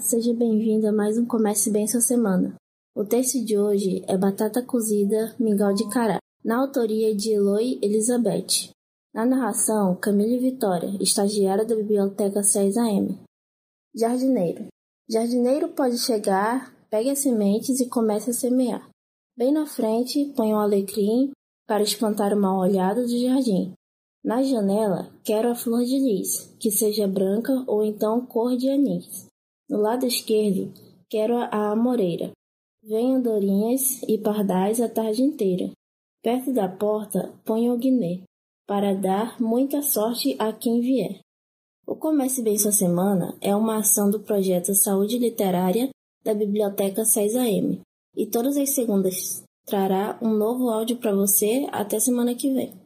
seja bem-vindo a mais um Comece Bem Sua Semana. O texto de hoje é Batata Cozida, Mingau de Cará, na autoria de Eloy Elizabeth. Na narração, Camille Vitória, estagiária da Biblioteca 6AM. Jardineiro. Jardineiro pode chegar, pegue as sementes e comece a semear. Bem na frente, põe um alecrim para espantar o mal olhado do jardim. Na janela, quero a flor de lis, que seja branca ou então cor de anis. No lado esquerdo, quero a amoreira. Vem andorinhas e pardais a tarde inteira. Perto da porta, põe o guiné, para dar muita sorte a quem vier. O Comece Bem Sua Semana é uma ação do projeto Saúde Literária da Biblioteca 6AM e todas as segundas trará um novo áudio para você até semana que vem.